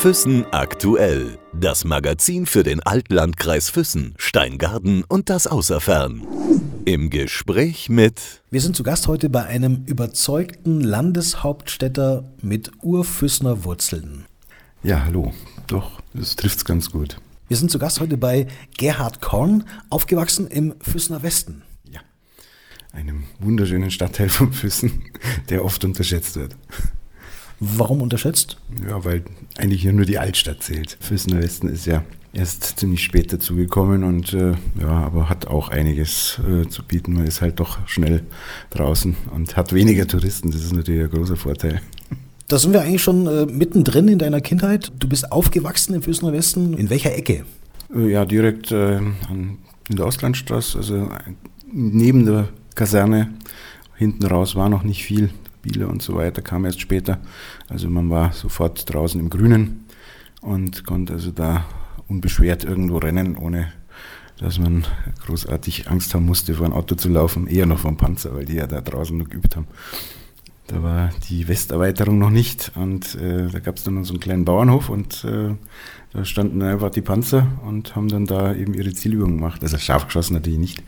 Füssen aktuell. Das Magazin für den Altlandkreis Füssen, Steingarten und das Außerfern. Im Gespräch mit. Wir sind zu Gast heute bei einem überzeugten Landeshauptstädter mit Urfüssner Wurzeln. Ja, hallo. Doch, das trifft's ganz gut. Wir sind zu Gast heute bei Gerhard Korn, aufgewachsen im Füssener Westen. Ja, einem wunderschönen Stadtteil von Füssen, der oft unterschätzt wird. Warum unterschätzt? Ja, weil eigentlich hier nur die Altstadt zählt. Füssener Westen ist ja erst ziemlich spät dazugekommen und äh, ja, aber hat auch einiges äh, zu bieten. Man ist halt doch schnell draußen und hat weniger Touristen. Das ist natürlich ein großer Vorteil. Da sind wir eigentlich schon äh, mittendrin in deiner Kindheit. Du bist aufgewachsen im Füssener Westen. In welcher Ecke? Äh, ja, direkt äh, an, in der Auslandstraße, also neben der Kaserne. Hinten raus war noch nicht viel. Biele und so weiter kam erst später. Also man war sofort draußen im Grünen und konnte also da unbeschwert irgendwo rennen, ohne dass man großartig Angst haben musste, vor ein Auto zu laufen, eher noch vom Panzer, weil die ja da draußen noch geübt haben. Da war die Westerweiterung noch nicht und äh, da gab es dann noch so einen kleinen Bauernhof und äh, da standen einfach die Panzer und haben dann da eben ihre Zielübungen gemacht. Also scharf geschossen natürlich nicht,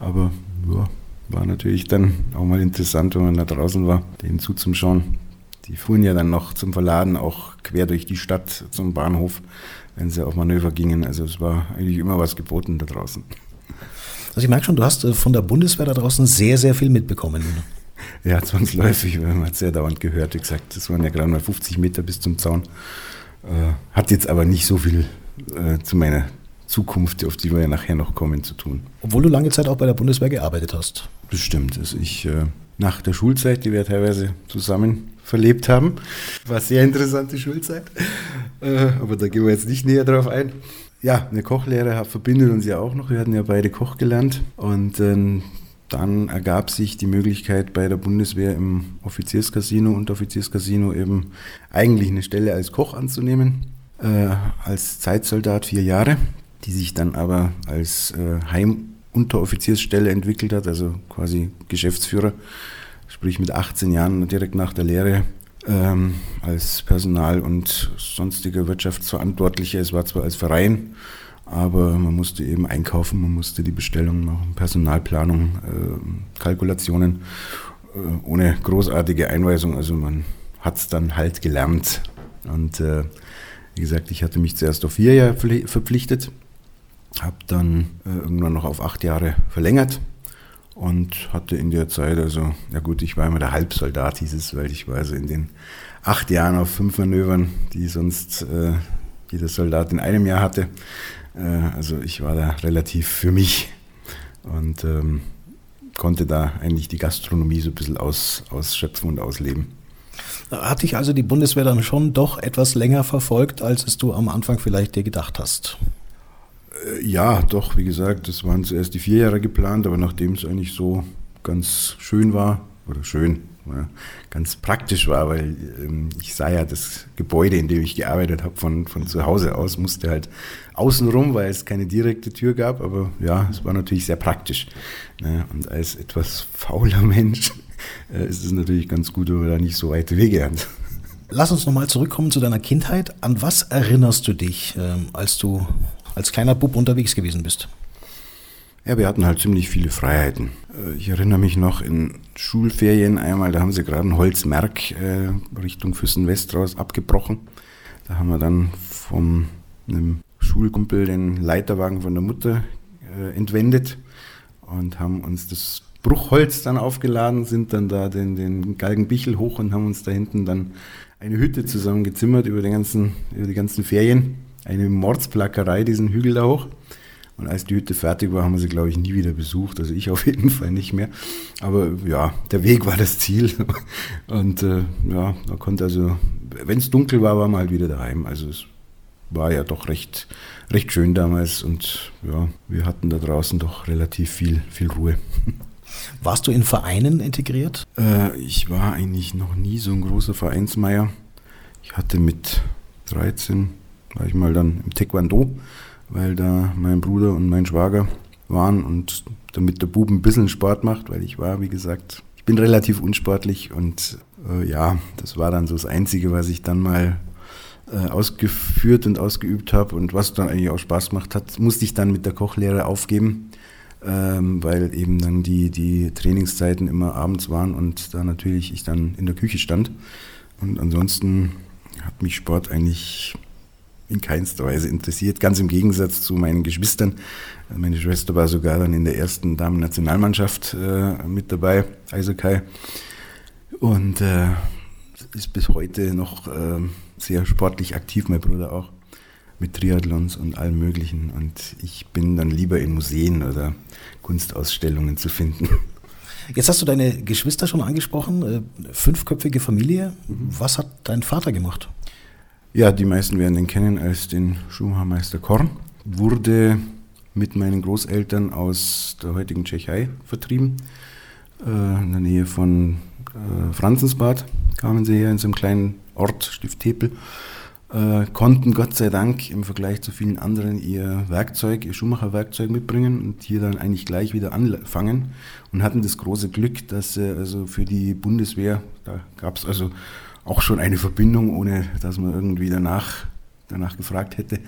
aber ja, war natürlich dann auch mal interessant, wenn man da draußen war, denen zuzuschauen. Die fuhren ja dann noch zum Verladen auch quer durch die Stadt zum Bahnhof, wenn sie auf Manöver gingen. Also es war eigentlich immer was geboten da draußen. Also ich merke schon, du hast äh, von der Bundeswehr da draußen sehr, sehr viel mitbekommen. Ja, zwangsläufig, man hat es sehr dauernd gehört. Wie gesagt, das waren ja gerade mal 50 Meter bis zum Zaun. Äh, hat jetzt aber nicht so viel äh, zu meiner Zukunft, auf die wir ja nachher noch kommen, zu tun. Obwohl du lange Zeit auch bei der Bundeswehr gearbeitet hast. Bestimmt. Also ich äh, nach der Schulzeit, die wir teilweise zusammen verlebt haben, war sehr interessante Schulzeit, äh, aber da gehen wir jetzt nicht näher drauf ein. Ja, eine Kochlehre verbindet uns ja auch noch. Wir hatten ja beide Koch gelernt und äh, dann ergab sich die Möglichkeit bei der Bundeswehr im Offizierscasino und Offizierscasino eben eigentlich eine Stelle als Koch anzunehmen, äh, als Zeitsoldat vier Jahre die sich dann aber als äh, Heimunteroffiziersstelle entwickelt hat, also quasi Geschäftsführer, sprich mit 18 Jahren direkt nach der Lehre ähm, als Personal- und sonstiger Wirtschaftsverantwortlicher. Es war zwar als Verein, aber man musste eben einkaufen, man musste die Bestellung machen, Personalplanung, äh, Kalkulationen, äh, ohne großartige Einweisung. Also man hat es dann halt gelernt. Und äh, wie gesagt, ich hatte mich zuerst auf vier Jahre verpflichtet habe dann äh, irgendwann noch auf acht Jahre verlängert und hatte in der Zeit, also, ja gut, ich war immer der Halbsoldat, hieß es, weil ich war also in den acht Jahren auf fünf Manövern, die sonst äh, jeder Soldat in einem Jahr hatte. Äh, also ich war da relativ für mich und ähm, konnte da eigentlich die Gastronomie so ein bisschen aus, ausschöpfen und ausleben. Hat dich also die Bundeswehr dann schon doch etwas länger verfolgt, als es du am Anfang vielleicht dir gedacht hast? Äh, ja, doch, wie gesagt, das waren zuerst die vier Jahre geplant, aber nachdem es eigentlich so ganz schön war, oder schön, ja, ganz praktisch war, weil ähm, ich sah ja das Gebäude, in dem ich gearbeitet habe, von, von zu Hause aus, musste halt außenrum, weil es keine direkte Tür gab, aber ja, es war natürlich sehr praktisch. Ne? Und als etwas fauler Mensch äh, ist es natürlich ganz gut, wenn man da nicht so weite Wege hat. Lass uns nochmal zurückkommen zu deiner Kindheit. An was erinnerst du dich, ähm, als du als kleiner Bub unterwegs gewesen bist? Ja, wir hatten halt ziemlich viele Freiheiten. Äh, ich erinnere mich noch in Schulferien einmal, da haben sie gerade ein Holzmerk äh, Richtung Füssen-West raus abgebrochen. Da haben wir dann von einem Schulkumpel den Leiterwagen von der Mutter äh, entwendet und haben uns das Bruchholz dann aufgeladen, sind dann da den, den Galgenbichel hoch und haben uns da hinten dann eine Hütte zusammen gezimmert über, den ganzen, über die ganzen Ferien eine Mordsplackerei, diesen Hügel da hoch. Und als die Hütte fertig war, haben wir sie, glaube ich, nie wieder besucht. Also ich auf jeden Fall nicht mehr. Aber ja, der Weg war das Ziel. Und äh, ja, da konnte also, wenn es dunkel war, war man halt wieder daheim. Also es war ja doch recht, recht schön damals. Und ja, wir hatten da draußen doch relativ viel, viel Ruhe. Warst du in Vereinen integriert? Äh, ich war eigentlich noch nie so ein großer Vereinsmeier. Ich hatte mit 13 war ich mal dann im Taekwondo, weil da mein Bruder und mein Schwager waren und damit der Bub ein bisschen Sport macht, weil ich war, wie gesagt, ich bin relativ unsportlich und Äh, ja, das war dann so das Einzige, was ich dann mal äh, ausgeführt und ausgeübt habe und was dann eigentlich auch Spaß gemacht hat, musste ich dann mit der Kochlehre aufgeben, ähm, weil eben dann die, die Trainingszeiten immer abends waren und da natürlich ich dann in der Küche stand. Und ansonsten hat mich Sport eigentlich in keinster Weise interessiert, ganz im Gegensatz zu meinen Geschwistern. Meine Schwester war sogar dann in der ersten Damen-Nationalmannschaft äh, mit dabei, Eishockey. Und äh, ist bis heute noch äh, sehr sportlich aktiv, mein Bruder auch, mit Triathlons und allem Möglichen. Und ich bin dann lieber in Museen oder Kunstausstellungen zu finden. Jetzt hast du deine Geschwister schon angesprochen, äh, fünfköpfige Familie. Was hat dein Vater gemacht? Ja, die meisten werden ihn kennen als den Schuhmachermeister Korn. Wurde mit meinen Großeltern aus der heutigen Tschechei vertrieben. Äh, in der Nähe von äh, Franzensbad kamen sie her, in so einem kleinen Ort, Stift Tepel. Äh, konnten Gott sei Dank im Vergleich zu vielen anderen ihr Werkzeug, ihr Schuhmacherwerkzeug mitbringen und hier dann eigentlich gleich wieder anfangen und hatten das große Glück, dass sie also für die Bundeswehr, da gab es also auch schon eine Verbindung, ohne dass man irgendwie danach, danach gefragt hätte,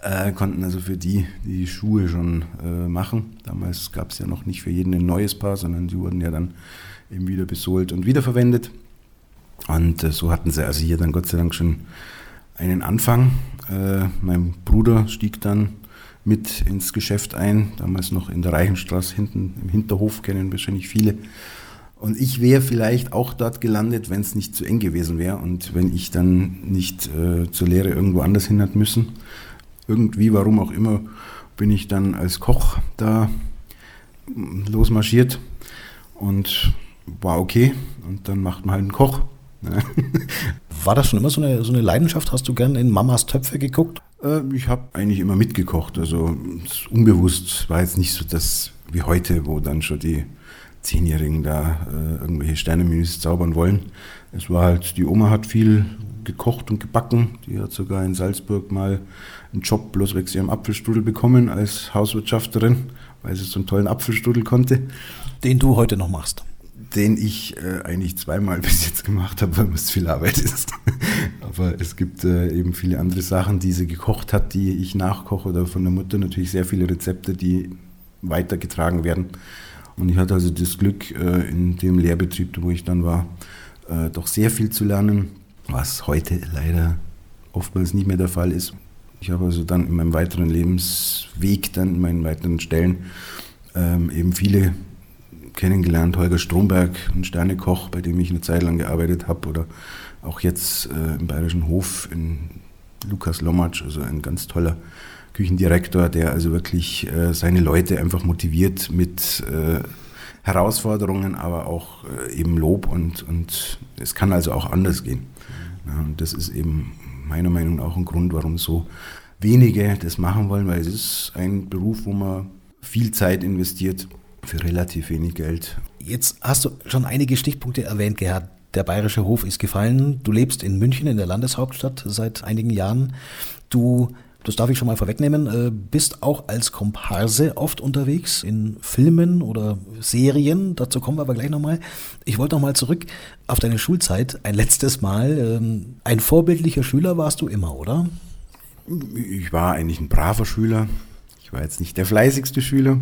äh, konnten also für die die Schuhe schon äh, machen. Damals gab es ja noch nicht für jeden ein neues Paar, sondern die wurden ja dann eben wieder besohlt und wiederverwendet. Und äh, so hatten sie also hier dann Gott sei Dank schon einen Anfang. Äh, mein Bruder stieg dann mit ins Geschäft ein, damals noch in der Reichenstraße hinten im Hinterhof, kennen wahrscheinlich viele. Und ich wäre vielleicht auch dort gelandet, wenn es nicht zu eng gewesen wäre und wenn ich dann nicht äh, zur Lehre irgendwo anders hin hat müssen. Irgendwie, warum auch immer, bin ich dann als Koch da losmarschiert und war okay. Und dann macht man halt einen Koch. War das schon immer so eine, so eine Leidenschaft? Hast du gern in Mamas Töpfe geguckt? Äh, ich habe eigentlich immer mitgekocht. Also unbewusst war jetzt nicht so das wie heute, wo dann schon die Zehnjährigen da äh, irgendwelche Sternemenüs zaubern wollen. Es war halt, die Oma hat viel gekocht und gebacken. Die hat sogar in Salzburg mal einen Job bloß wegen ihrem Apfelstrudel bekommen als Hauswirtschafterin, weil sie so einen tollen Apfelstrudel konnte. Den du heute noch machst? Den ich äh, eigentlich zweimal bis jetzt gemacht habe, weil es viel Arbeit ist. Aber es gibt äh, eben viele andere Sachen, die sie gekocht hat, die ich nachkoche oder von der Mutter natürlich sehr viele Rezepte, die weitergetragen werden. Und ich hatte also das Glück, äh, in dem Lehrbetrieb, wo ich dann war, äh, doch sehr viel zu lernen, was heute leider oftmals nicht mehr der Fall ist. Ich habe also dann in meinem weiteren Lebensweg, dann in meinen weiteren Stellen ähm, eben viele kennengelernt. Holger Stromberg, ein Sternekoch, bei dem ich eine Zeit lang gearbeitet habe, oder auch jetzt äh, im Bayerischen Hof in Lukas Lomatsch, also ein ganz toller Küchendirektor, der also wirklich äh, seine Leute einfach motiviert mit äh, Herausforderungen, aber auch äh, eben Lob und, und es kann also auch anders gehen. Und das ist eben meiner Meinung nach auch ein Grund, warum so wenige das machen wollen, weil es ist ein Beruf, wo man viel Zeit investiert für relativ wenig Geld. Jetzt hast du schon einige Stichpunkte erwähnt, Gerhard. Der Bayerische Hof ist gefallen. Du lebst in München, in der Landeshauptstadt, seit einigen Jahren. Du das darf ich schon mal vorwegnehmen, äh, bist auch als Komparse oft unterwegs in Filmen oder Serien. Dazu kommen wir aber gleich nochmal. Ich wollte nochmal zurück auf deine Schulzeit, ein letztes Mal. Ähm, ein vorbildlicher Schüler warst du immer, oder? Ich war eigentlich ein braver Schüler. Ich war jetzt nicht der fleißigste Schüler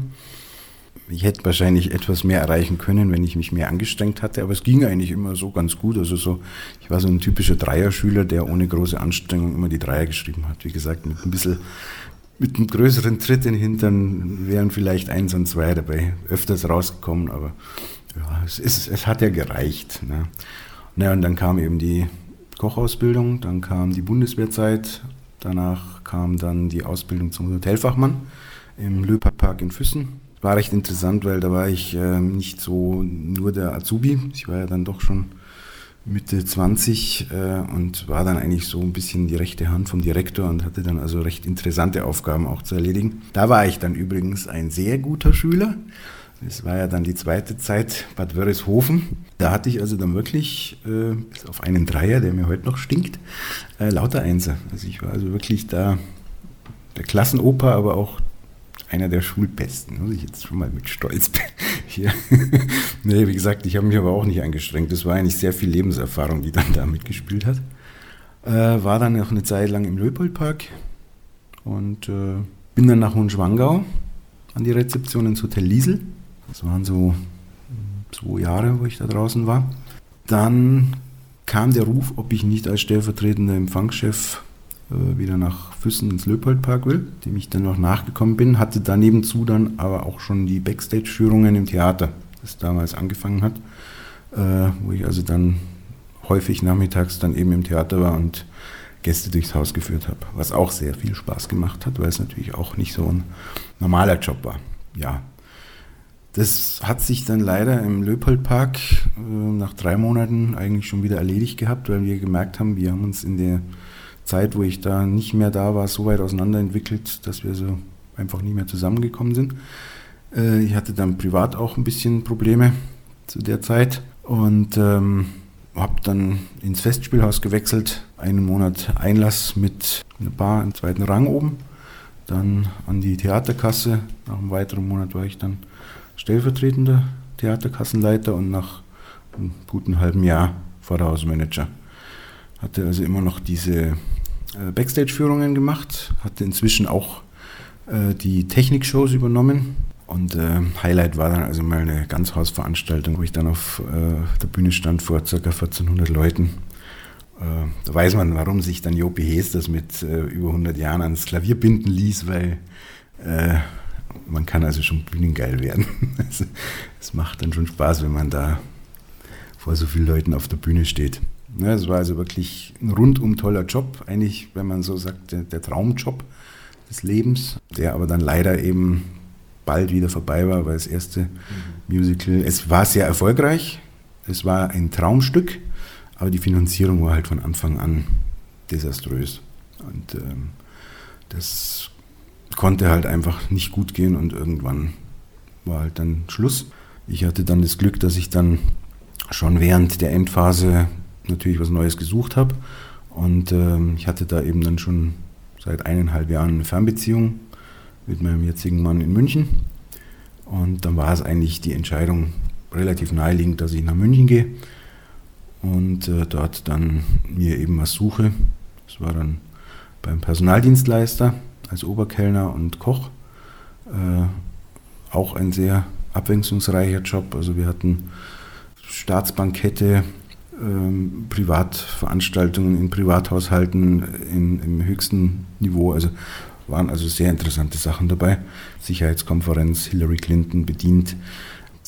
ich hätte wahrscheinlich etwas mehr erreichen können, wenn ich mich mehr angestrengt hatte, aber es ging eigentlich immer so ganz gut. Also so, ich war so ein typischer Dreierschüler, der ohne große Anstrengung immer die Dreier geschrieben hat. Wie gesagt, mit ein bisschen, mit einem größeren Tritt in den Hintern wären vielleicht eins und zwei dabei öfters rausgekommen, aber ja, es, ist, es hat ja gereicht. Ne? Naja, und dann kam eben die Kochausbildung, dann kam die Bundeswehrzeit, danach kam dann die Ausbildung zum Hotelfachmann im Löperpark in Füssen war recht interessant, weil da war ich äh, nicht so nur der Azubi. Ich war ja dann doch schon Mitte 20 äh, und war dann eigentlich so ein bisschen die rechte Hand vom Direktor und hatte dann also recht interessante Aufgaben auch zu erledigen. Da war ich dann übrigens ein sehr guter Schüler. Das war ja dann die zweite Zeit Bad Wörishofen. Da hatte ich also dann wirklich, äh, bis auf einen Dreier, der mir heute noch stinkt, äh, lauter Einser. Also ich war also wirklich da der Klassenoper, aber auch einer der Schulbesten, muss ich jetzt schon mal mit Stolz hier. nee, wie gesagt, ich habe mich aber auch nicht angestrengt. Das war eigentlich sehr viel Lebenserfahrung, die dann da mitgespielt hat. Äh, war dann auch eine Zeit lang im Leopoldpark und äh, bin dann nach Hohenschwangau an die Rezeption ins Hotel Liesel. Das waren so zwei Jahre, wo ich da draußen war. Dann kam der Ruf, ob ich nicht als stellvertretender Empfangschef wieder nach Füssen ins Löpoldpark will, dem ich dann noch nachgekommen bin, hatte daneben zu dann aber auch schon die Backstage-Führungen im Theater, das damals angefangen hat, äh, wo ich also dann häufig nachmittags dann eben im Theater war und Gäste durchs Haus geführt habe, was auch sehr viel Spaß gemacht hat, weil es natürlich auch nicht so ein normaler Job war. Ja, das hat sich dann leider im Löpoldpark äh, nach drei Monaten eigentlich schon wieder erledigt gehabt, weil wir gemerkt haben, wir haben uns in der Zeit, wo ich da nicht mehr da war, so weit auseinanderentwickelt, dass wir so einfach nie mehr zusammengekommen sind. Äh, ich hatte dann privat auch ein bisschen Probleme zu der Zeit und ähm, habe dann ins Festspielhaus gewechselt, einen Monat Einlass mit einer Bar im zweiten Rang oben, dann an die Theaterkasse. Nach einem weiteren Monat war ich dann stellvertretender Theaterkassenleiter und nach einem guten halben Jahr Vorderhausmanager. Hatte also immer noch diese Backstage-Führungen gemacht, hatte inzwischen auch äh, die Technikshows übernommen. Und äh, Highlight war dann also mal eine Ganzhausveranstaltung, wo ich dann auf äh, der Bühne stand vor ca. 1400 Leuten. Äh, da weiß man, warum sich dann Jopi Hees das mit äh, über 100 Jahren ans Klavier binden ließ, weil man kann also schon bühnengeil werden. Also, es macht dann schon Spaß, wenn man da vor so vielen Leuten auf der Bühne steht. Ja, es war also wirklich ein rundum toller Job, eigentlich, wenn man so sagt, der, der Traumjob des Lebens, der aber dann leider eben bald wieder vorbei war, weil das erste mhm. Musical, es war sehr erfolgreich, es war ein Traumstück, aber die Finanzierung war halt von Anfang an desaströs. Und ähm, das konnte halt einfach nicht gut gehen und irgendwann war halt dann Schluss. Ich hatte dann das Glück, dass ich dann schon während der Endphase natürlich was Neues gesucht habe. Und ähm, ich hatte da eben dann schon seit eineinhalb Jahren eine Fernbeziehung mit meinem jetzigen Mann in München. Und dann war es eigentlich die Entscheidung relativ naheliegend, dass ich nach München gehe und äh, dort dann mir eben was suche. Das war dann beim Personaldienstleister als Oberkellner und Koch. Äh, auch ein sehr abwechslungsreicher Job. Also wir hatten Staatsbankette, ähm, Privatveranstaltungen in Privathaushalten in, im höchsten Niveau. Also waren also sehr interessante Sachen dabei. Sicherheitskonferenz, Hillary Clinton bedient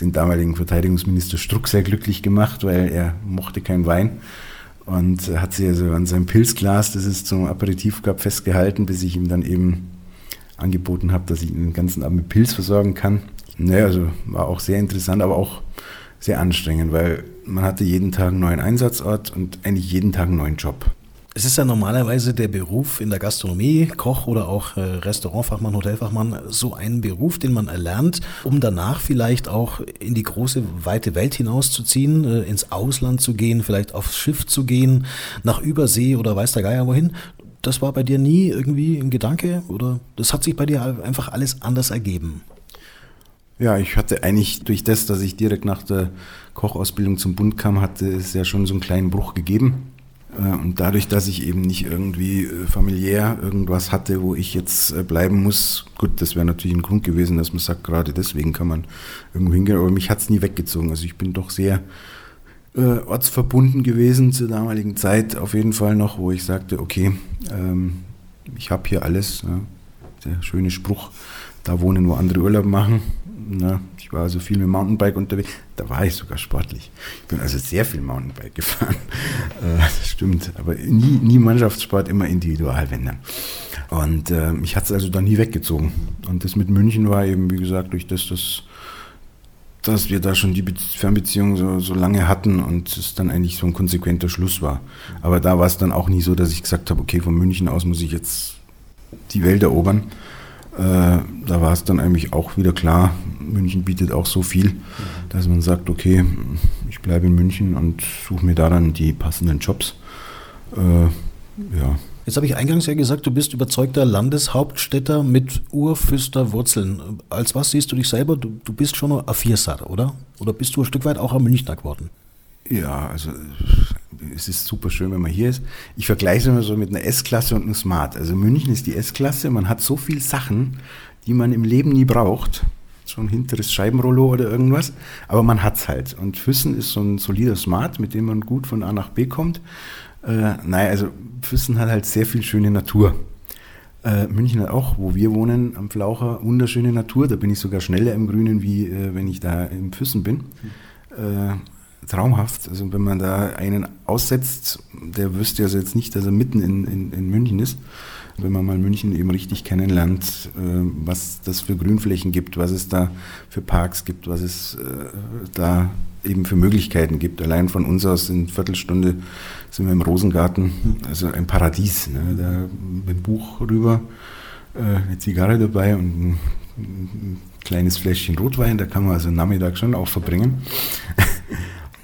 den damaligen Verteidigungsminister Struck sehr glücklich gemacht, weil er mochte kein Wein und hat sie also an seinem Pilzglas, das es zum Aperitif gab, festgehalten, bis ich ihm dann eben angeboten habe, dass ich ihn den ganzen Abend mit Pilz versorgen kann. Naja, also war auch sehr interessant, aber auch sehr anstrengend, weil man hatte jeden Tag einen neuen Einsatzort und eigentlich jeden Tag einen neuen Job. Es ist ja normalerweise der Beruf in der Gastronomie, Koch oder auch äh, Restaurantfachmann, Hotelfachmann, so ein Beruf, den man erlernt, um danach vielleicht auch in die große, weite Welt hinauszuziehen, äh, ins Ausland zu gehen, vielleicht aufs Schiff zu gehen, nach Übersee oder weiß der Geier wohin. Das war bei dir nie irgendwie ein Gedanke oder das hat sich bei dir einfach alles anders ergeben? Ja, ich hatte eigentlich durch das, dass ich direkt nach der Kochausbildung zum Bund kam, hatte es ja schon so einen kleinen Bruch gegeben äh, und dadurch, dass ich eben nicht irgendwie äh, familiär irgendwas hatte, wo ich jetzt äh, bleiben muss, gut, das wäre natürlich ein Grund gewesen, dass man sagt, gerade deswegen kann man irgendwo hingehen, aber mich hat es nie weggezogen. Also ich bin doch sehr äh, ortsverbunden gewesen zur damaligen Zeit, auf jeden Fall noch, wo ich sagte, okay, ähm, ich habe hier alles. Ja, der schöne Spruch, da wohnen, wo andere Urlaub machen. Na, ich war also viel mit Mountainbike unterwegs. Da war ich sogar sportlich. Ich bin also sehr viel Mountainbike gefahren. Äh, das stimmt. Aber nie, nie Mannschaftssport, immer individual, wenn dann. Und äh, mich hat es also da nie weggezogen. Und das mit München war eben, wie gesagt, durch das, dass, dass wir da schon die Fernbeziehung so, so lange hatten und es dann eigentlich so ein konsequenter Schluss war. Aber da war es dann auch nie so, dass ich gesagt habe, okay, von München aus muss ich jetzt die Welt erobern da war es dann eigentlich auch wieder klar, München bietet auch so viel, dass man sagt, okay, ich bleibe in München und suche mir da dann die passenden Jobs. Äh, ja, Jetzt habe ich eingangs ja gesagt, du bist überzeugter Landeshauptstädter mit Urfüster-Wurzeln. Als was siehst du dich selber? Du, du bist schon ein Viersar, oder? Oder bist du ein Stück weit auch ein Münchner geworden? Ja, also es ist super schön, wenn man hier ist. Ich vergleiche es immer so mit einer S-Klasse und einem Smart. Also München ist die S-Klasse, man hat so viele Sachen, die man im Leben nie braucht. So ein hinteres Scheibenrollo oder irgendwas, aber man hat es halt. Und Füssen ist so ein solider Smart, mit dem man gut von A nach B kommt. Äh, nein, also Füssen hat halt sehr viel schöne Natur. Äh, München hat auch, wo wir wohnen, am Flaucher, wunderschöne Natur. Da bin ich sogar schneller im Grünen, wie äh, wenn ich da im Füssen bin. Äh, traumhaft. Also wenn man da einen aussetzt, der wüsste also jetzt nicht, dass er mitten in, in, in München ist. Wenn man mal München eben richtig kennenlernt, äh, was das für Grünflächen gibt, was es da für Parks gibt, was es äh, da eben für Möglichkeiten gibt. Allein von uns aus in Viertelstunde sind wir im Rosengarten, also ein Paradies. Ne? Da mit dem Buch rüber, äh, eine Zigarre dabei und ein, ein kleines Fläschchen Rotwein, da kann man also Nachmittag schon auch verbringen.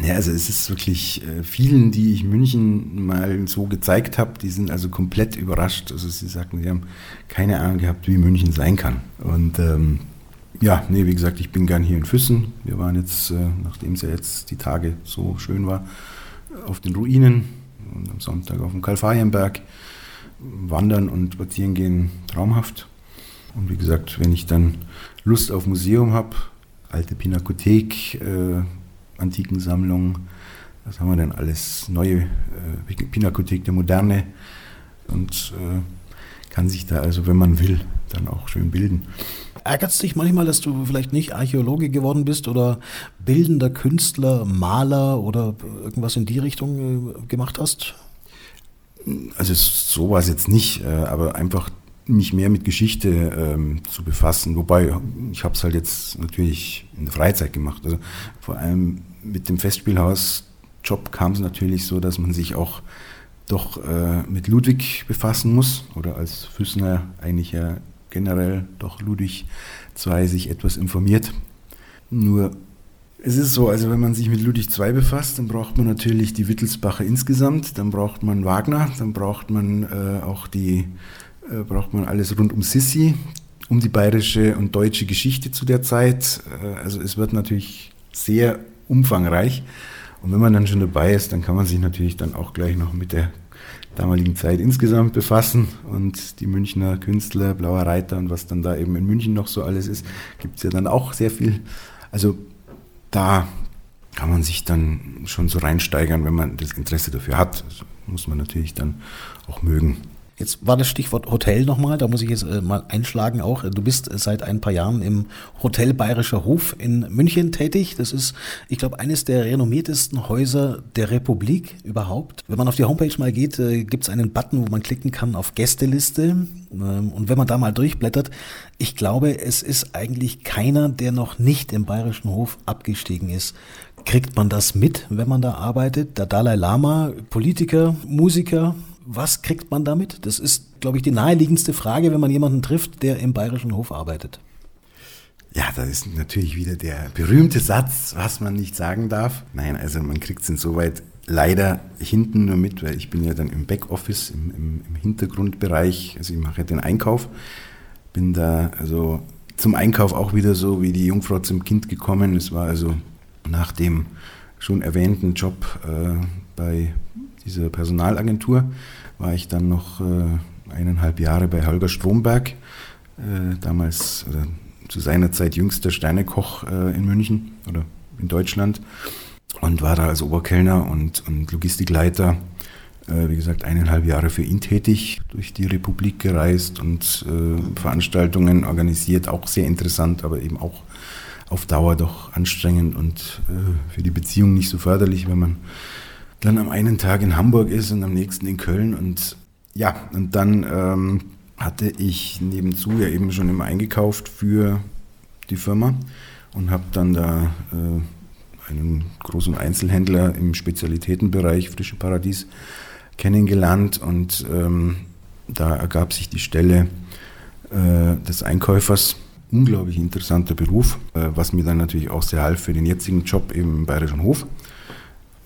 Ja, also es ist wirklich äh, vielen, die ich München mal so gezeigt habe, die sind also komplett überrascht. Also sie sagten, sie haben keine Ahnung gehabt, wie München sein kann. Und ähm, ja, nee, wie gesagt, ich bin gern hier in Füssen. Wir waren jetzt, äh, nachdem es ja jetzt die Tage so schön war, auf den Ruinen und am Sonntag auf dem Kalfarienberg. Wandern und spazieren gehen traumhaft. Und wie gesagt, wenn ich dann Lust auf Museum habe, alte Pinakothek, äh, Antikensammlung. Was haben wir denn alles? Neue äh, Pinakothek der Moderne und äh, kann sich da also, wenn man will, dann auch schön bilden. Ärgert es dich manchmal, dass du vielleicht nicht Archäologe geworden bist oder bildender Künstler, Maler oder irgendwas in die Richtung äh, gemacht hast? Also sowas jetzt nicht, äh, aber einfach mich mehr mit Geschichte ähm, zu befassen. Wobei, ich habe es halt jetzt natürlich in der Freizeit gemacht. Also vor allem mit dem Festspielhaus-Job kam es natürlich so, dass man sich auch doch äh, mit Ludwig befassen muss. Oder als Füßner eigentlich ja generell doch Ludwig II sich etwas informiert. Nur es ist so, also wenn man sich mit Ludwig II befasst, dann braucht man natürlich die Wittelsbacher insgesamt, dann braucht man Wagner, dann braucht man äh, auch die äh, braucht man alles rund um Sissi, um die bayerische und deutsche Geschichte zu der Zeit. Äh, also es wird natürlich sehr umfangreich. Und wenn man dann schon dabei ist, dann kann man sich natürlich dann auch gleich noch mit der damaligen Zeit insgesamt befassen und die Münchner Künstler, Blauer Reiter und was dann da eben in München noch so alles ist, gibt es ja dann auch sehr viel. Also da kann man sich dann schon so reinsteigern, wenn man das Interesse dafür hat. Das muss man natürlich dann auch mögen. Jetzt war das Stichwort Hotel nochmal, da muss ich jetzt äh, mal einschlagen auch. Du bist seit ein paar Jahren im Hotel Bayerischer Hof in München tätig. Das ist, ich glaube, eines der renommiertesten Häuser der Republik überhaupt. Wenn man auf die Homepage mal geht, äh, gibt es einen Button, wo man klicken kann auf Gästeliste. Ähm, und wenn man da mal durchblättert, ich glaube, es ist eigentlich keiner, der noch nicht im Bayerischen Hof abgestiegen ist. Kriegt man das mit, wenn man da arbeitet? Der Dalai Lama, Politiker, Musiker, was kriegt man damit? Das ist, glaube ich, die naheliegendste Frage, wenn man jemanden trifft, der im Bayerischen Hof arbeitet. Ja, das ist natürlich wieder der berühmte Satz, was man nicht sagen darf. Nein, also man kriegt es insoweit leider hinten nur mit, weil ich bin ja dann im Backoffice, im, im, im Hintergrundbereich, also ich mache den Einkauf, bin da also zum Einkauf auch wieder so wie die Jungfrau zum Kind gekommen. Es war also nach dem schon erwähnten Job äh, bei dieser Personalagentur war ich dann noch äh, eineinhalb Jahre bei Holger Stromberg, äh, damals oder zu seiner Zeit jüngster Steinekoch äh, in München oder in Deutschland und war da als Oberkellner und, und Logistikleiter, äh, wie gesagt, eineinhalb Jahre für ihn tätig, durch die Republik gereist und äh, Veranstaltungen organisiert, auch sehr interessant, aber eben auch auf Dauer doch anstrengend und äh, für die Beziehung nicht so förderlich, wenn man dann am einen Tag in Hamburg ist und am nächsten in Köln. Und ja, und dann ähm, hatte ich nebenzu ja eben schon immer eingekauft für die Firma und habe dann da äh, einen großen Einzelhändler im Spezialitätenbereich Frische Paradies kennengelernt und ähm, da ergab sich die Stelle äh, des Einkäufers. Unglaublich interessanter Beruf, äh, was mir dann natürlich auch sehr half für den jetzigen Job im Bayerischen Hof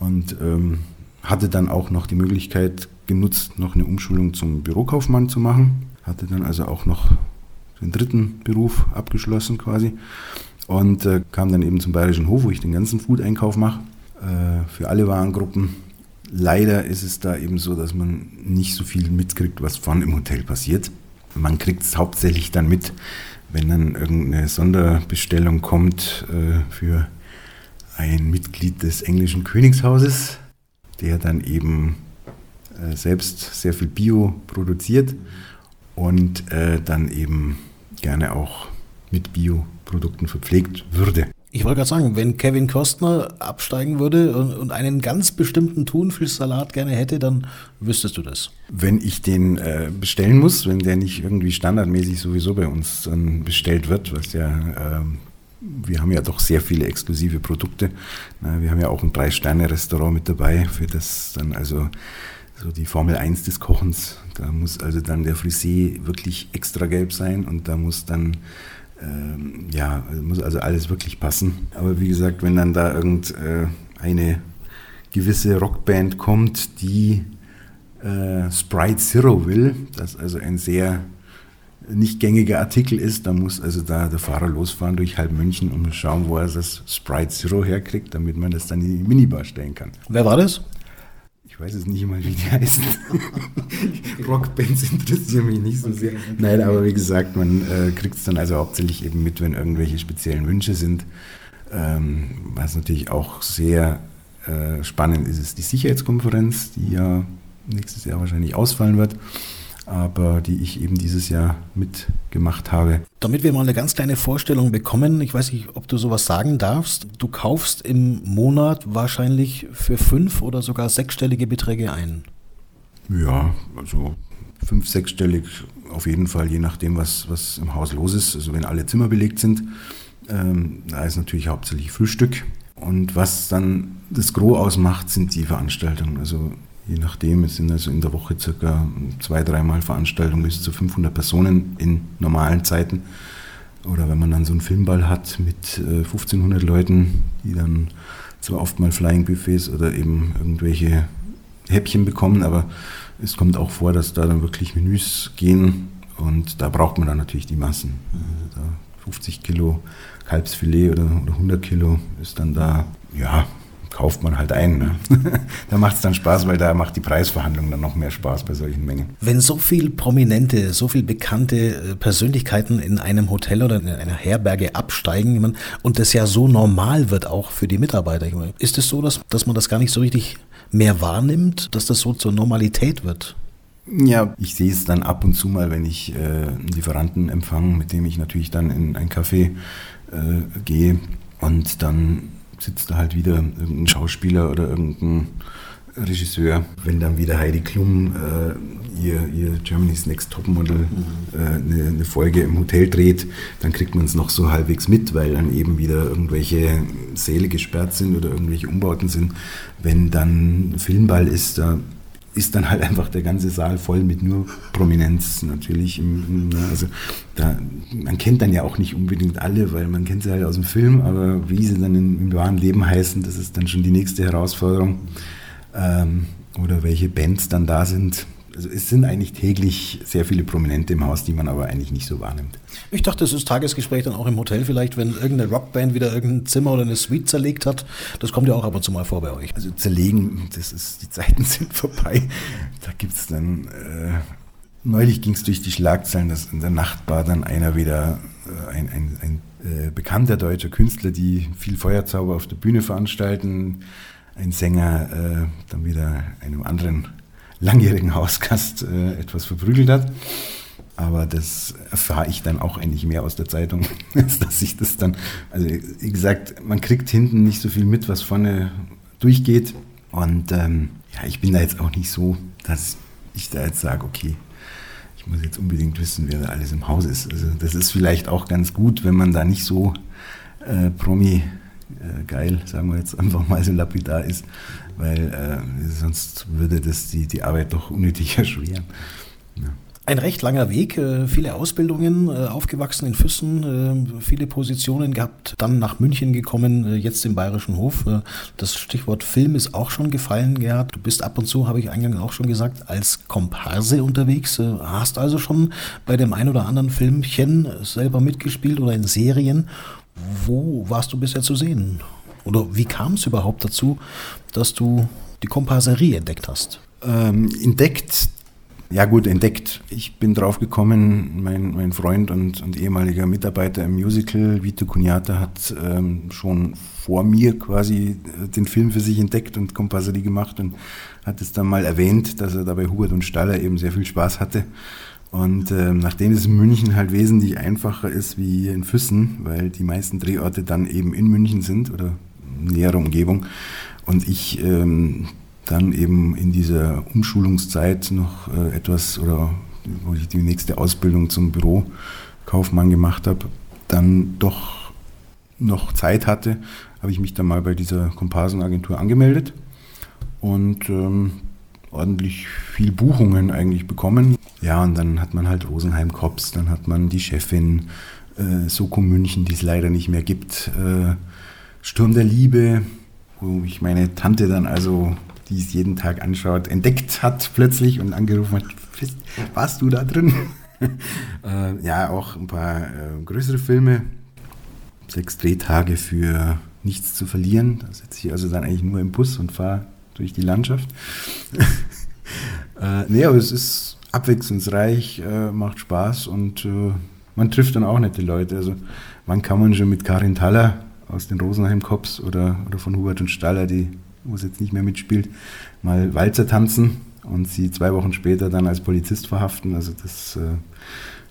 und ähm, hatte dann auch noch die Möglichkeit genutzt, noch eine Umschulung zum Bürokaufmann zu machen. Hatte dann also auch noch den dritten Beruf abgeschlossen quasi und äh, kam dann eben zum Bayerischen Hof, wo ich den ganzen Food-Einkauf mache, äh, für alle Warengruppen. Leider ist es da eben so, dass man nicht so viel mitkriegt, was vorne im Hotel passiert. Man kriegt es hauptsächlich dann mit, wenn dann irgendeine Sonderbestellung kommt äh, für ein Mitglied des englischen Königshauses, der dann eben äh, selbst sehr viel Bio produziert und äh, dann eben gerne auch mit Bioprodukten verpflegt würde. Ich wollte gerade sagen, wenn Kevin Kostner absteigen würde und, einen ganz bestimmten Thunfischsalat gerne hätte, dann wüsstest du das. Wenn ich den äh, bestellen muss, wenn der nicht irgendwie standardmäßig sowieso bei uns dann bestellt wird, was ja, äh, wir haben ja doch sehr viele exklusive Produkte. Wir haben ja auch ein Drei-Sterne-Restaurant mit dabei, für das dann also so die Formel 1 des Kochens. Da muss also dann der Frisee wirklich extra gelb sein und da muss dann ähm, ja, muss also alles wirklich passen. Aber wie gesagt, wenn dann da irgendeine äh, gewisse Rockband kommt, die äh, Sprite Zero will, das also ein sehr nicht gängiger Artikel ist, dann muss also da der Fahrer losfahren durch halb München und schauen, wo er das Sprite Zero herkriegt, damit man das dann in die Minibar stellen kann. Wer war das? Ich weiß es nicht mal, wie die heißen. Rockbands interessieren mich nicht so sehr. Nein, aber wie gesagt, man äh, kriegt es dann also hauptsächlich eben mit, wenn irgendwelche speziellen Wünsche sind. Ähm, was natürlich auch sehr äh, spannend ist, ist die Sicherheitskonferenz, die ja nächstes Jahr wahrscheinlich ausfallen wird aber die ich eben dieses Jahr mitgemacht habe. Damit wir mal eine ganz kleine Vorstellung bekommen, ich weiß nicht, ob du sowas sagen darfst, du kaufst im Monat wahrscheinlich für fünf oder sogar sechsstellige Beträge ein. Ja, also fünf, sechsstellig auf jeden Fall, je nachdem, was, was im Haus los ist. Also wenn alle Zimmer belegt sind, ähm, da ist natürlich hauptsächlich Frühstück. Und was dann das Gros ausmacht, sind die Veranstaltungen. Also Je nachdem, es sind also in der Woche circa zwei, dreimal Veranstaltungen bis zu 500 Personen in normalen Zeiten. Oder wenn man dann so einen Filmball hat mit 1500 äh, Leuten, die dann zwar oft mal Flying Buffets oder eben irgendwelche Häppchen bekommen, aber es kommt auch vor, dass da dann wirklich Menüs gehen und da braucht man dann natürlich die Massen. Also 50 Kilo Kalbsfilet oder, oder 100 Kilo ist dann da, ja, kauft man halt ein. Ne? da macht es dann Spaß, weil da macht die Preisverhandlung dann noch mehr Spaß bei solchen Mengen. Wenn so viel prominente, so viel bekannte äh, Persönlichkeiten in einem Hotel oder in einer Herberge absteigen und das ja so normal wird auch für die Mitarbeiter, ist es so, dass, dass man das gar nicht so richtig mehr wahrnimmt, dass das so zur Normalität wird? Ja, ich sehe es dann ab und zu mal, wenn ich äh, einen Lieferanten empfange, mit dem ich natürlich dann in ein Café äh, gehe und dann sitzt da halt wieder irgendein Schauspieler oder irgendein Regisseur. Wenn dann wieder Heidi Klum äh, ihr, ihr Germany's Next Topmodel mhm. äh, eine, eine, Folge im Hotel dreht, dann kriegt man es noch so halbwegs mit, weil dann eben wieder irgendwelche Säle gesperrt sind oder irgendwelche Umbauten sind. Wenn dann Filmball ist, da ist dann halt einfach der ganze Saal voll mit nur Prominenz natürlich. Also da, man kennt dann ja auch nicht unbedingt alle, weil man kennt sie halt aus dem Film, aber wie sie dann im, im wahren Leben heißen, das ist dann schon die nächste Herausforderung. Ähm, oder welche Bands dann da sind, also es sind eigentlich täglich sehr viele Prominente im Haus, die man aber eigentlich nicht so wahrnimmt. Ich dachte, das ist Tagesgespräch dann auch im Hotel vielleicht, wenn irgendeine Rockband wieder irgendein Zimmer oder eine Suite zerlegt hat. Das kommt ja auch ab und zu mal vor bei euch. Also zerlegen, das ist, die Zeiten sind vorbei. Da gibt es dann, äh, neulich ging es durch die Schlagzeilen, dass in der Nachtbar dann einer wieder, äh, ein, ein, ein äh, bekannter deutscher Künstler, die viel Feuerzauber auf der Bühne veranstalten, ein Sänger äh, dann wieder einem anderen langjährigen Hausgast äh, etwas verprügelt hat. Aber das erfahre ich dann auch eigentlich mehr aus der Zeitung, dass ich das dann, also wie gesagt, man kriegt hinten nicht so viel mit, was vorne durchgeht. Und ähm, ja, ich bin da jetzt auch nicht so, dass ich da jetzt sage, okay, ich muss jetzt unbedingt wissen, wer da alles im Haus ist. Also das ist vielleicht auch ganz gut, wenn man da nicht so äh, Promi äh, geil, sagen wir jetzt einfach mal so lapidar ist, weil äh, sonst würde das die, die Arbeit doch unnötig erschweren. Ja. Ein recht langer Weg, äh, viele Ausbildungen, äh, aufgewachsen in Füssen, äh, viele Positionen gehabt, dann nach München gekommen, jetzt im Bayerischen Hof. Das Stichwort Film ist auch schon gefallen, Gerhard. Du bist ab und zu, habe ich eingangs auch schon gesagt, als Komparse unterwegs. Hast also schon bei dem ein oder anderen Filmchen selber mitgespielt oder in Serien. Wo warst du bisher zu sehen? Oder wie kam es überhaupt dazu, dass du die Komparserie entdeckt hast? Ähm, entdeckt ja gut, entdeckt. Ich bin drauf gekommen, mein, mein Freund und, und ehemaliger Mitarbeiter im Musical, Vito Cunhata, hat ähm, schon vor mir quasi äh, den Film für sich entdeckt und Kompasserie gemacht und hat es dann mal erwähnt, dass er dabei Hubert und Staller eben sehr viel Spaß hatte. Und ähm, nachdem es in München halt wesentlich einfacher ist wie in Füssen, weil die meisten Drehorte dann eben in München sind oder nähere Umgebung und ich ähm, dann eben in dieser Umschulungszeit noch äh, etwas oder wo ich die nächste Ausbildung zum Bürokaufmann gemacht habe, dann doch noch Zeit hatte, habe ich mich dann mal bei dieser Komparsenagentur angemeldet. Und ähm, ordentlich viel Buchungen eigentlich bekommen. Ja, und dann hat man halt Rosenheim Kops, dann hat man die Chefin, äh, Soko München, die es leider nicht mehr gibt, äh, Sturm der Liebe, wo ich meine Tante dann also die es jeden Tag anschaut, entdeckt hat plötzlich und angerufen hat, warst du da drin? äh, ja, auch ein paar äh, größere Filme. Sechs Drehtage für nichts zu verlieren. Da sitze ich also dann eigentlich nur im Bus und fahre durch die Landschaft. äh, nee, aber es ist abwechslungsreich, äh, macht Spaß und äh, man trifft dann auch nette Leute. Also wann kann man schon mit Karin Thaller aus den Rosenheim Cops oder, oder von Hubert und Staller, die wo es jetzt nicht mehr mitspielt, mal Walzer tanzen und sie zwei Wochen später dann als Polizist verhaften. Also das äh,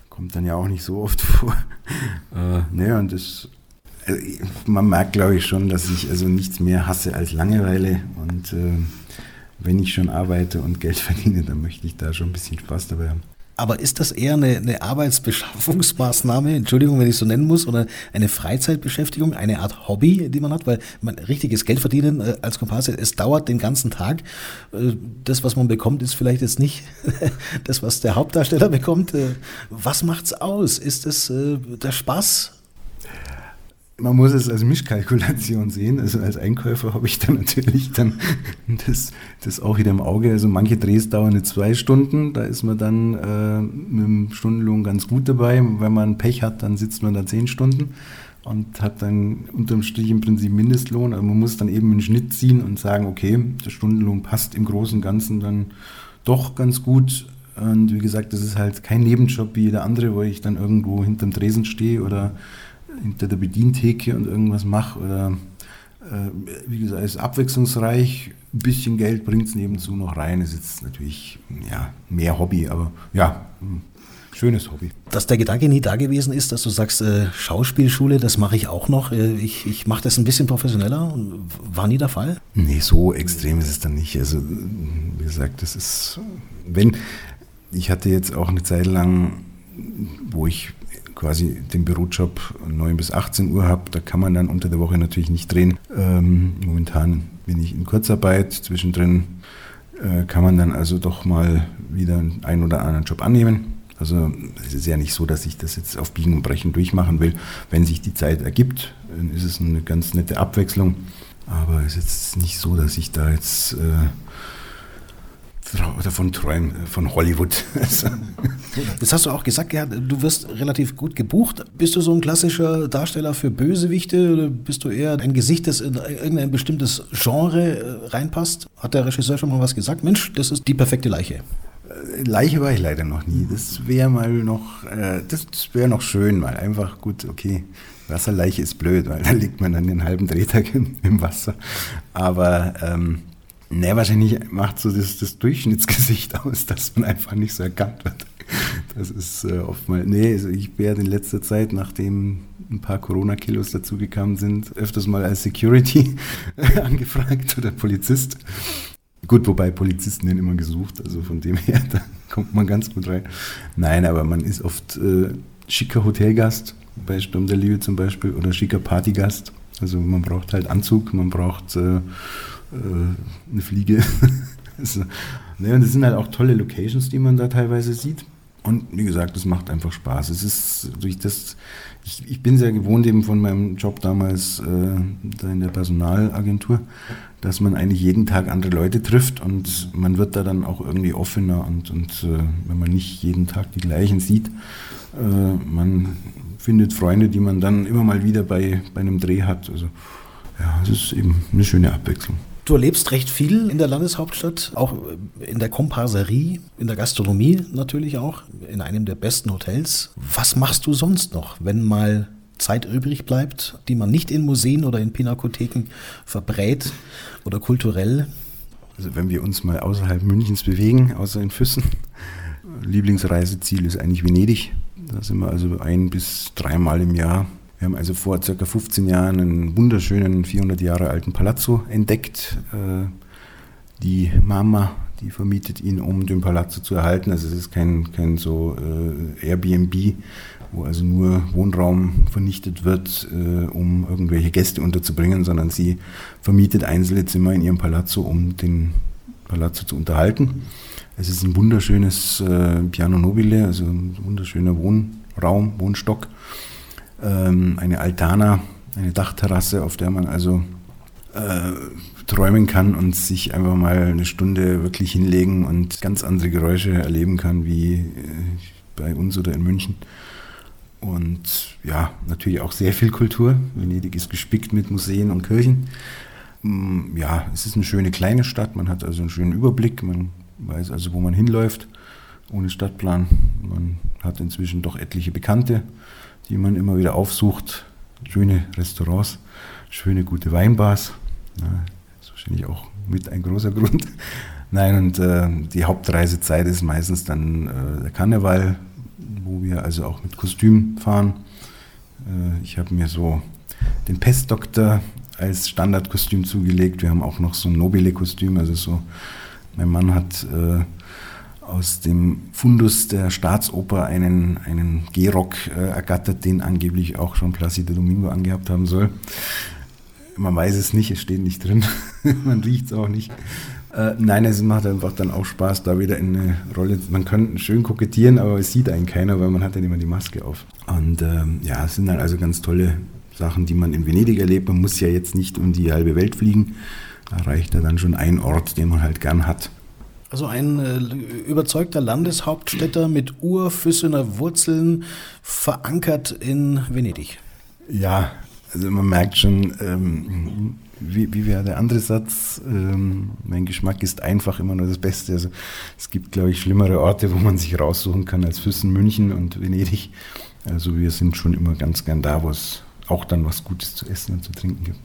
kommt dann ja auch nicht so oft vor. äh, ne, und das, äh, man merkt, glaube ich, schon, dass ich also nichts mehr hasse als Langeweile. Und äh, wenn ich schon arbeite und Geld verdiene, dann möchte ich da schon ein bisschen Spaß dabei haben. Aber ist das eher eine, eine, Arbeitsbeschaffungsmaßnahme, Entschuldigung, wenn ich so nennen muss, oder eine Freizeitbeschäftigung, eine Art Hobby, die man hat? Weil man richtiges Geld verdienen äh, als Komparse, es dauert den ganzen Tag. Äh, das, was man bekommt, ist vielleicht jetzt nicht das, was der Hauptdarsteller bekommt. Äh, was macht's aus? Ist es äh, der Spaß? Man muss es als Mischkalkulation sehen. Also als Einkäufer habe ich dann natürlich dann das, das auch wieder im Auge. Also manche Drehs dauern eine zwei Stunden, da ist man dann äh, mit dem Stundenlohn ganz gut dabei. Wenn man Pech hat, dann sitzt man da zehn Stunden und hat dann unterm Strich im Prinzip Mindestlohn. Aber man muss dann eben einen Schnitt ziehen und sagen, okay, der Stundenlohn passt im Großen und Ganzen dann doch ganz gut. Und wie gesagt, das ist halt kein Nebenjob wie jeder andere, wo ich dann irgendwo hinterm Tresen stehe oder hinter der Bedientheke und irgendwas mache oder äh, wie gesagt, es ist abwechslungsreich, ein bisschen Geld bringt es nebenzu noch rein. Es ist natürlich ja, mehr Hobby, aber ja, hm, schönes Hobby. Dass der Gedanke nie da gewesen ist, dass du sagst, äh, Schauspielschule, das mache ich auch noch. Äh, ich ich mache das ein bisschen professioneller. War nie der Fall? Nee, so extrem ist es dann nicht. Also, wie gesagt, das ist, wenn, ich hatte jetzt auch eine Zeit lang, wo ich quasi den Bürojob 9 bis 18 Uhr habe, da kann man dann unter der Woche natürlich nicht drehen. Ähm, momentan bin ich in Kurzarbeit, zwischendrin äh, kann man dann also doch mal wieder einen oder anderen Job annehmen. Also es ist ja nicht so, dass ich das jetzt auf Biegen und Brechen durchmachen will. Wenn sich die Zeit ergibt, dann ist es eine ganz nette Abwechslung. Aber es ist jetzt nicht so, dass ich da jetzt äh, davon träumen, von Hollywood. das hast du auch gesagt, Gerhard, du wirst relativ gut gebucht. Bist du so ein klassischer Darsteller für Bösewichte oder bist du eher ein Gesicht, das in irgendein bestimmtes Genre äh, reinpasst? Hat der Regisseur schon mal was gesagt? Mensch, das ist die perfekte Leiche. Äh, Leiche war ich leider noch nie. Das wäre mal noch, äh, das wäre noch schön, mal einfach gut, okay. Wasserleiche ist blöd, weil da liegt man dann den halben Drehtag im Wasser. Aber ähm, Ne, wahrscheinlich macht so das, das Durchschnittsgesicht aus, dass man einfach nicht so erkannt wird. Das ist äh, oft mal. Nee, also ich werde in letzter Zeit, nachdem ein paar Corona-Kilos dazugekommen sind, öfters mal als Security angefragt oder Polizist. Gut, wobei Polizisten werden immer gesucht, also von dem her, da kommt man ganz gut rein. Nein, aber man ist oft äh, schicker Hotelgast, bei Sturm der Liebe zum Beispiel, oder schicker Partygast. Also man braucht halt Anzug, man braucht äh, eine Fliege. also, ne, und das sind halt auch tolle Locations, die man da teilweise sieht. Und wie gesagt, es macht einfach Spaß. Es ist durch das, ich, ich bin sehr gewohnt eben von meinem Job damals äh, da in der Personalagentur, dass man eigentlich jeden Tag andere Leute trifft und man wird da dann auch irgendwie offener und, und äh, wenn man nicht jeden Tag die gleichen sieht, äh, man findet Freunde, die man dann immer mal wieder bei, bei einem Dreh hat. Also ja, es ist eben eine schöne Abwechslung. Du erlebst recht viel in der Landeshauptstadt, auch in der Komparserie, in der Gastronomie natürlich auch, in einem der besten Hotels. Was machst du sonst noch, wenn mal Zeit übrig bleibt, die man nicht in Museen oder in Pinakotheken verbrät oder kulturell? Also wenn wir uns mal außerhalb Münchens bewegen, außer in Füssen, Lieblingsreiseziel ist eigentlich Venedig. Da sind wir also ein bis dreimal im Jahr wir haben also vor circa 15 Jahren einen wunderschönen 400 Jahre alten Palazzo entdeckt. Äh, die Mama, die vermietet ihn, um den Palazzo zu erhalten. Also es ist kein, kein so äh, Airbnb, wo also nur Wohnraum vernichtet wird, äh, um irgendwelche Gäste unterzubringen, sondern sie vermietet einzelne Zimmer in ihrem Palazzo, um den Palazzo zu unterhalten. Es ist ein wunderschönes Piano Nobile, also ein wunderschöner Wohnraum, Wohnstock eine Altana, eine Dachterrasse, auf der man also äh, träumen kann und sich einfach mal eine Stunde wirklich hinlegen und ganz andere Geräusche erleben kann wie äh, bei uns oder in München. Und ja, natürlich auch sehr viel Kultur. Venedig ist gespickt mit Museen und Kirchen. Mm, ja, es ist eine schöne kleine Stadt, man hat also einen schönen Überblick, man weiß also, wo man hinläuft, ohne Stadtplan. Man hat inzwischen doch etliche Bekannte die man immer wieder aufsucht. Schöne Restaurants, schöne gute Weinbars. Ja, das ist wahrscheinlich auch mit ein großer Grund. Nein, und äh, die Hauptreisezeit ist meistens dann äh, der Karneval, wo wir also auch mit Kostüm fahren. Äh, ich habe mir so den Pestdoktor als Standardkostüm zugelegt. Wir haben auch noch so ein Nobile-Kostüm, also so, mein Mann hat äh, aus dem Fundus der Staatsoper einen, einen Gehrock äh, ergattert, den angeblich auch schon Placido Domingo angehabt haben soll. Man weiß es nicht, es steht nicht drin, man riecht es auch nicht. Äh, nein, es macht einfach dann auch Spaß, da wieder in eine Rolle. Man kann schön kokettieren, aber es sieht einen keiner, weil man hat dann immer die Maske auf. Und ähm, ja, es sind dann also ganz tolle Sachen, die man in Venedig erlebt. Man muss ja jetzt nicht um die halbe Welt fliegen. Da reicht ja dann schon ein Ort, den man halt gern hat. Also ein äh, überzeugter Landeshauptstädter mit urfüssener Wurzeln, verankert in Venedig. Ja, also man merkt schon, ähm, wie, wie wäre der andere Satz? Ähm, mein Geschmack ist einfach immer nur das Beste. Also es gibt, glaube ich, schlimmere Orte, wo man sich raussuchen kann als Füssen, München und Venedig. Also wir sind schon immer ganz gern da, wo es auch dann was Gutes zu essen und zu trinken gibt.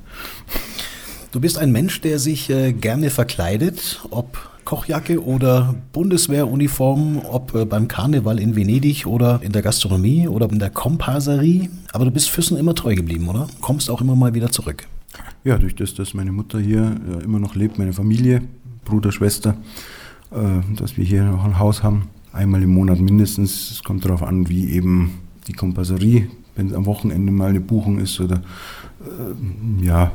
Du bist ein Mensch, der sich äh, gerne verkleidet, ob Kochjacke oder Bundeswehruniform, ob äh, beim Karneval in Venedig oder in der Gastronomie oder in der Komparserie. Aber du bist Füssen immer treu geblieben, oder? Kommst auch immer mal wieder zurück. Ja, durch das, dass meine Mutter hier äh, immer noch lebt, meine Familie, Bruder, Schwester, äh, dass wir hier noch ein Haus haben. Einmal im Monat mindestens. Es kommt darauf an, wie eben die Komparserie, wenn es am Wochenende mal eine Buchung ist oder ja,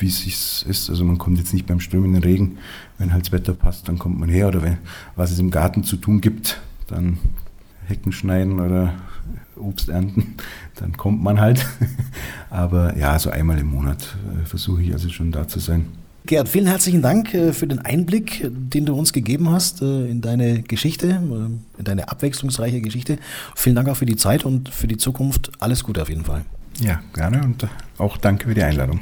wie es ist. Also man kommt jetzt nicht beim strömenden Regen, wenn halt das Wetter passt, dann kommt man her. Oder wenn, was es im Garten zu tun gibt, dann Hecken schneiden oder Obst ernten, dann kommt man halt. Aber ja, so einmal im Monat äh, versuche ich also schon da zu sein. Gerd, vielen herzlichen Dank äh, für den Einblick, den du uns gegeben hast äh, in deine Geschichte, in deine abwechslungsreiche Geschichte. Vielen Dank auch für die Zeit und für die Zukunft. Alles Gute auf jeden Fall. Ja, gerne und auch danke für die Einladung.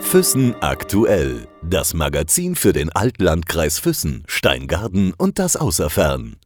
Füssen aktuell. Das Magazin für den Altlandkreis Füssen, Steingarten und das Außerfern.